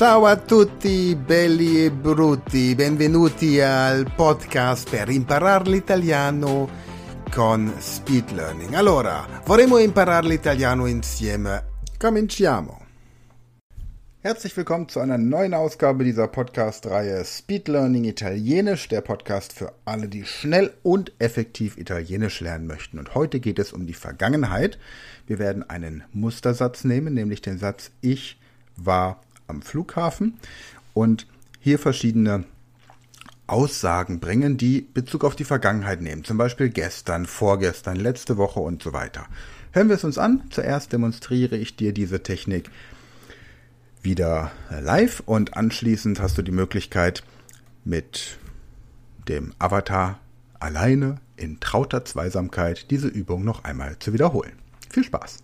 Ciao a tutti belli e brutti, benvenuti al podcast per imparare l'italiano con Speed Learning. Allora, vorremmo imparare l'italiano insieme. Cominciamo. Herzlich willkommen zu einer neuen Ausgabe dieser Podcast-Reihe Speed Learning Italienisch, der Podcast für alle, die schnell und effektiv Italienisch lernen möchten. Und heute geht es um die Vergangenheit. Wir werden einen Mustersatz nehmen, nämlich den Satz Ich war am Flughafen und hier verschiedene Aussagen bringen, die Bezug auf die Vergangenheit nehmen. Zum Beispiel gestern, vorgestern, letzte Woche und so weiter. Hören wir es uns an. Zuerst demonstriere ich dir diese Technik wieder live und anschließend hast du die Möglichkeit mit dem Avatar alleine in trauter Zweisamkeit diese Übung noch einmal zu wiederholen. Viel Spaß!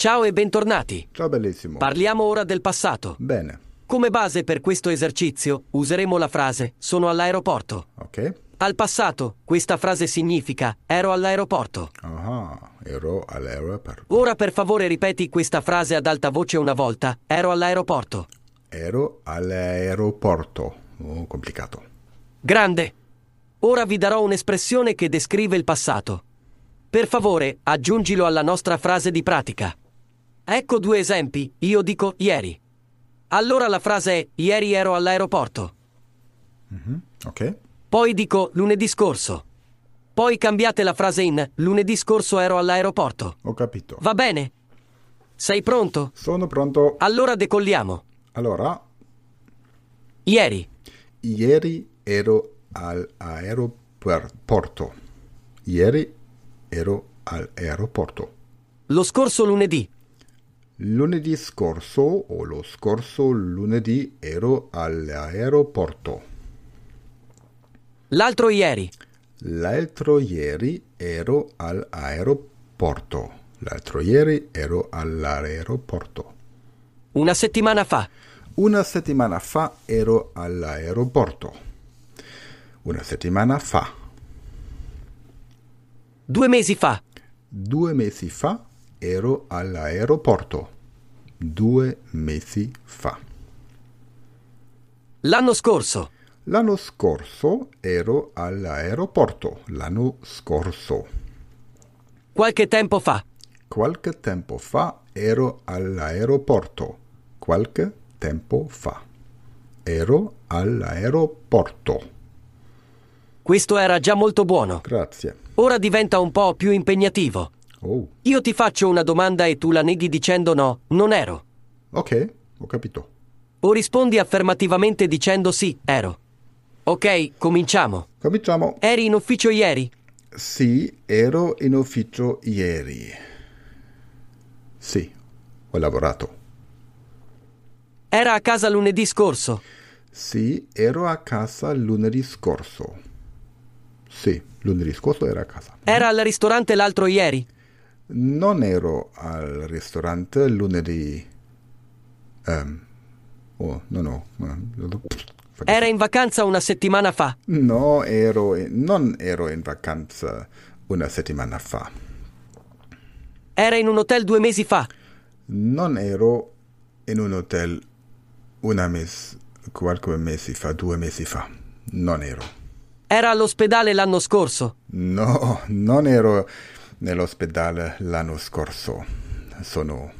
Ciao e bentornati. Ciao bellissimo. Parliamo ora del passato. Bene, Come base per questo esercizio useremo la frase sono all'aeroporto. ok. Al passato questa frase significa ero all'aeroporto. Aha, ero all'aeroporto. Ora per favore ripeti questa frase ad alta voce una volta. Ero all'aeroporto. Ero all'aeroporto. Oh, complicato. Grande. Ora vi darò un'espressione che descrive il passato. Per favore, aggiungilo alla nostra frase di pratica. Ecco due esempi. Io dico ieri. Allora la frase è ieri ero all'aeroporto. Ok. Poi dico lunedì scorso. Poi cambiate la frase in lunedì scorso ero all'aeroporto. Ho capito. Va bene? Sei pronto? Sono pronto. Allora decolliamo. Allora, Ieri. ieri ero all'aeroporto. Ieri ero all'aeroporto. Lo scorso lunedì. Lunedì scorso o lo scorso lunedì ero all'aeroporto. L'altro ieri. L'altro ieri ero all'aeroporto. L'altro ieri ero all'aeroporto. Una settimana fa. Una settimana fa ero all'aeroporto. Una settimana fa. Due mesi fa. Due mesi fa ero all'aeroporto. Due mesi fa. L'anno scorso. L'anno scorso ero all'aeroporto. L'anno scorso. Qualche tempo fa. Qualche tempo fa ero all'aeroporto. Qualche tempo fa. Ero all'aeroporto. Questo era già molto buono. Grazie. Ora diventa un po' più impegnativo. Oh, Io ti faccio una domanda e tu la neghi dicendo no, non ero. ok, ho capito. O rispondi affermativamente dicendo sì, ero. Ok, cominciamo. Cominciamo. Eri in ufficio ieri? Sì, ero in ufficio ieri. Sì, ho lavorato. Era a casa lunedì scorso? Sì, ero a casa lunedì scorso. Sì, lunedì scorso ero a casa. Era al ristorante l'altro ieri? Non ero al ristorante lunedì. Ehm. oh, no, no. Era in vacanza una settimana fa? No, ero in- non ero in vacanza una settimana fa. Era in un hotel due mesi fa? Non ero in un hotel una mes, qualche mese fa, due mesi fa. Non ero. Era all'ospedale l'anno scorso? No, non ero nell'ospedale l'anno scorso. Sono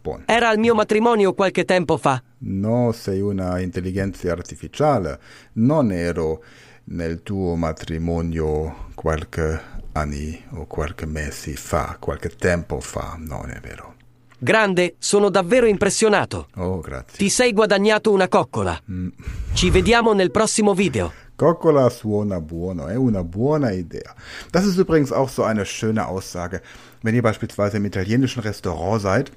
buono. Era al mio matrimonio qualche tempo fa? No, sei una intelligenza artificiale. Non ero nel tuo matrimonio qualche anni o qualche mese fa, qualche tempo fa. Non è vero. Grande, sono davvero impressionato. Oh, grazie. Ti sei guadagnato una coccola. Ci vediamo nel prossimo video. Coccola suona buono, è una buona Idee. Das ist übrigens auch so eine schöne Aussage. Wenn ihr beispielsweise im italienischen Restaurant seid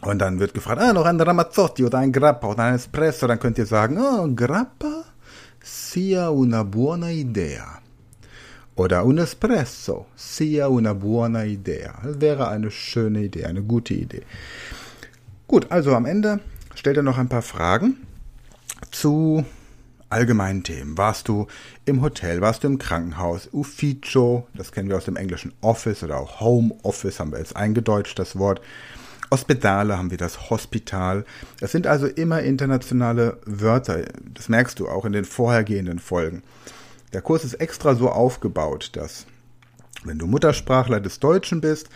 und dann wird gefragt, ah, noch ein Ramazzotti oder ein Grappa oder ein Espresso, dann könnt ihr sagen, oh, Grappa sia una buona idea. Oder un espresso sia una buona idea. Das wäre eine schöne Idee, eine gute Idee. Gut, also am Ende stellt er noch ein paar Fragen zu allgemeinen Themen. Warst du im Hotel, warst du im Krankenhaus, Ufficio, das kennen wir aus dem englischen Office oder auch Home Office, haben wir jetzt eingedeutscht das Wort. Ospitale haben wir das Hospital. Es sind also immer internationale Wörter. Das merkst du auch in den vorhergehenden Folgen. Der Kurs ist extra so aufgebaut, dass wenn du Muttersprachler des Deutschen bist,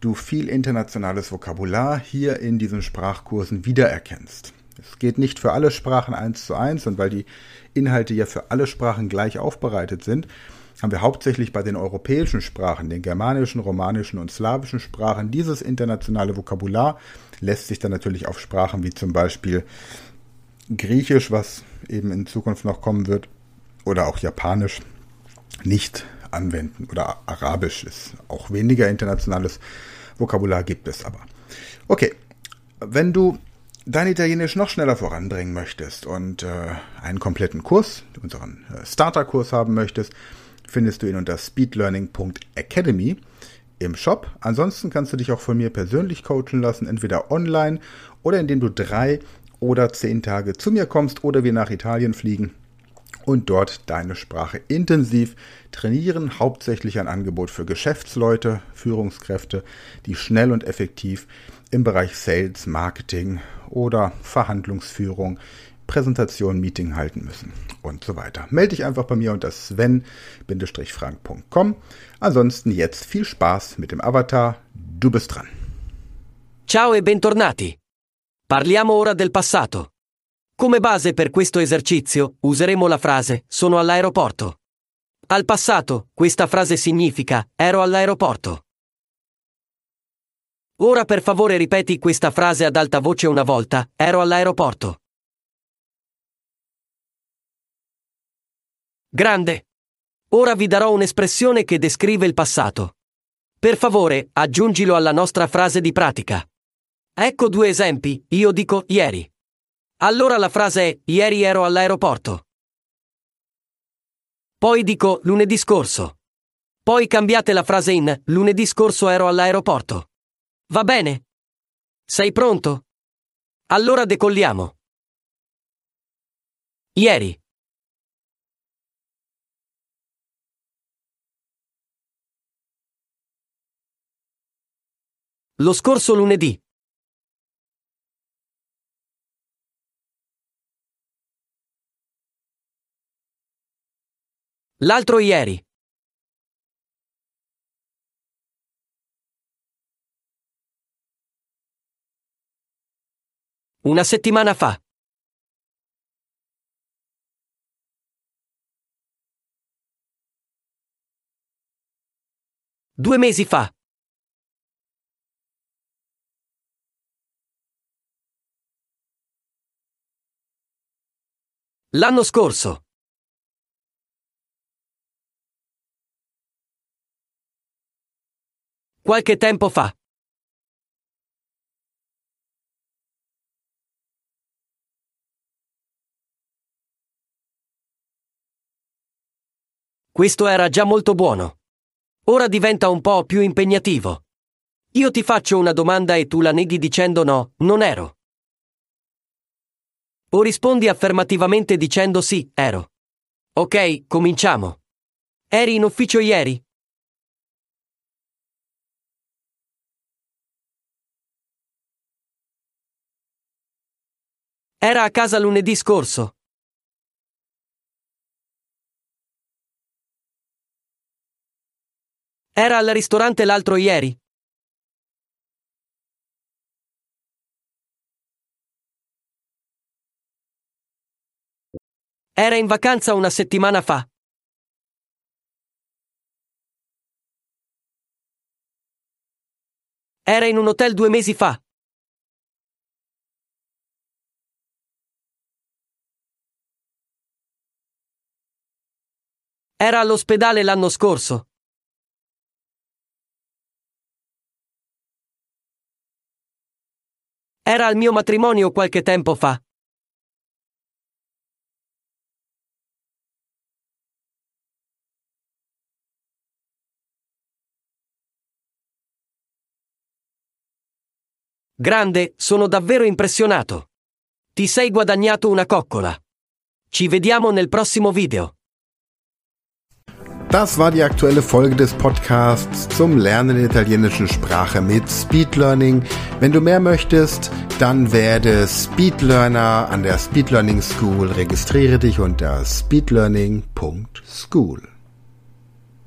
du viel internationales Vokabular hier in diesen Sprachkursen wiedererkennst. Es geht nicht für alle Sprachen eins zu eins und weil die Inhalte ja für alle Sprachen gleich aufbereitet sind, haben wir hauptsächlich bei den europäischen Sprachen, den germanischen, romanischen und slawischen Sprachen, dieses internationale Vokabular lässt sich dann natürlich auf Sprachen wie zum Beispiel Griechisch, was eben in Zukunft noch kommen wird, oder auch Japanisch nicht anwenden. Oder Arabisch ist auch weniger internationales Vokabular gibt es aber. Okay, wenn du dein Italienisch noch schneller voranbringen möchtest und äh, einen kompletten Kurs, unseren äh, Starter-Kurs haben möchtest, findest du ihn unter speedlearning.academy im Shop. Ansonsten kannst du dich auch von mir persönlich coachen lassen, entweder online oder indem du drei oder zehn Tage zu mir kommst oder wir nach Italien fliegen und dort deine Sprache intensiv trainieren. Hauptsächlich ein Angebot für Geschäftsleute, Führungskräfte, die schnell und effektiv im Bereich Sales, Marketing oder Verhandlungsführung, Präsentation, Meeting halten müssen und so weiter. Melde dich einfach bei mir unter sven-frank.com. Ansonsten jetzt viel Spaß mit dem Avatar. Du bist dran. Ciao e bentornati. Parliamo ora del passato. Come base per questo esercizio useremo la frase sono all'aeroporto. Al passato, questa frase significa ero all'aeroporto. Ora per favore ripeti questa frase ad alta voce una volta, ero all'aeroporto. Grande. Ora vi darò un'espressione che descrive il passato. Per favore, aggiungilo alla nostra frase di pratica. Ecco due esempi, io dico ieri. Allora la frase è ieri ero all'aeroporto. Poi dico lunedì scorso. Poi cambiate la frase in lunedì scorso ero all'aeroporto. Va bene? Sei pronto? Allora decolliamo. Ieri. Lo scorso lunedì. L'altro ieri. Una settimana fa. Due mesi fa. L'anno scorso. Qualche tempo fa. Questo era già molto buono. Ora diventa un po' più impegnativo. Io ti faccio una domanda e tu la neghi dicendo no, non ero. O rispondi affermativamente dicendo sì, ero. Ok, cominciamo. Eri in ufficio ieri? Era a casa lunedì scorso. Era al ristorante l'altro ieri? Era in vacanza una settimana fa. Era in un hotel due mesi fa. Era all'ospedale l'anno scorso. Era al mio matrimonio qualche tempo fa. Grande, sono davvero impressionato. Ti sei guadagnato una coccola. Ci vediamo nel prossimo video. Das war die aktuelle Folge des Podcasts zum Lernen der italienischen Sprache mit Speed Learning. Wenn du mehr möchtest, dann werde Speedlearner an der Speed Learning School. Registriere dich unter speedlearning.school.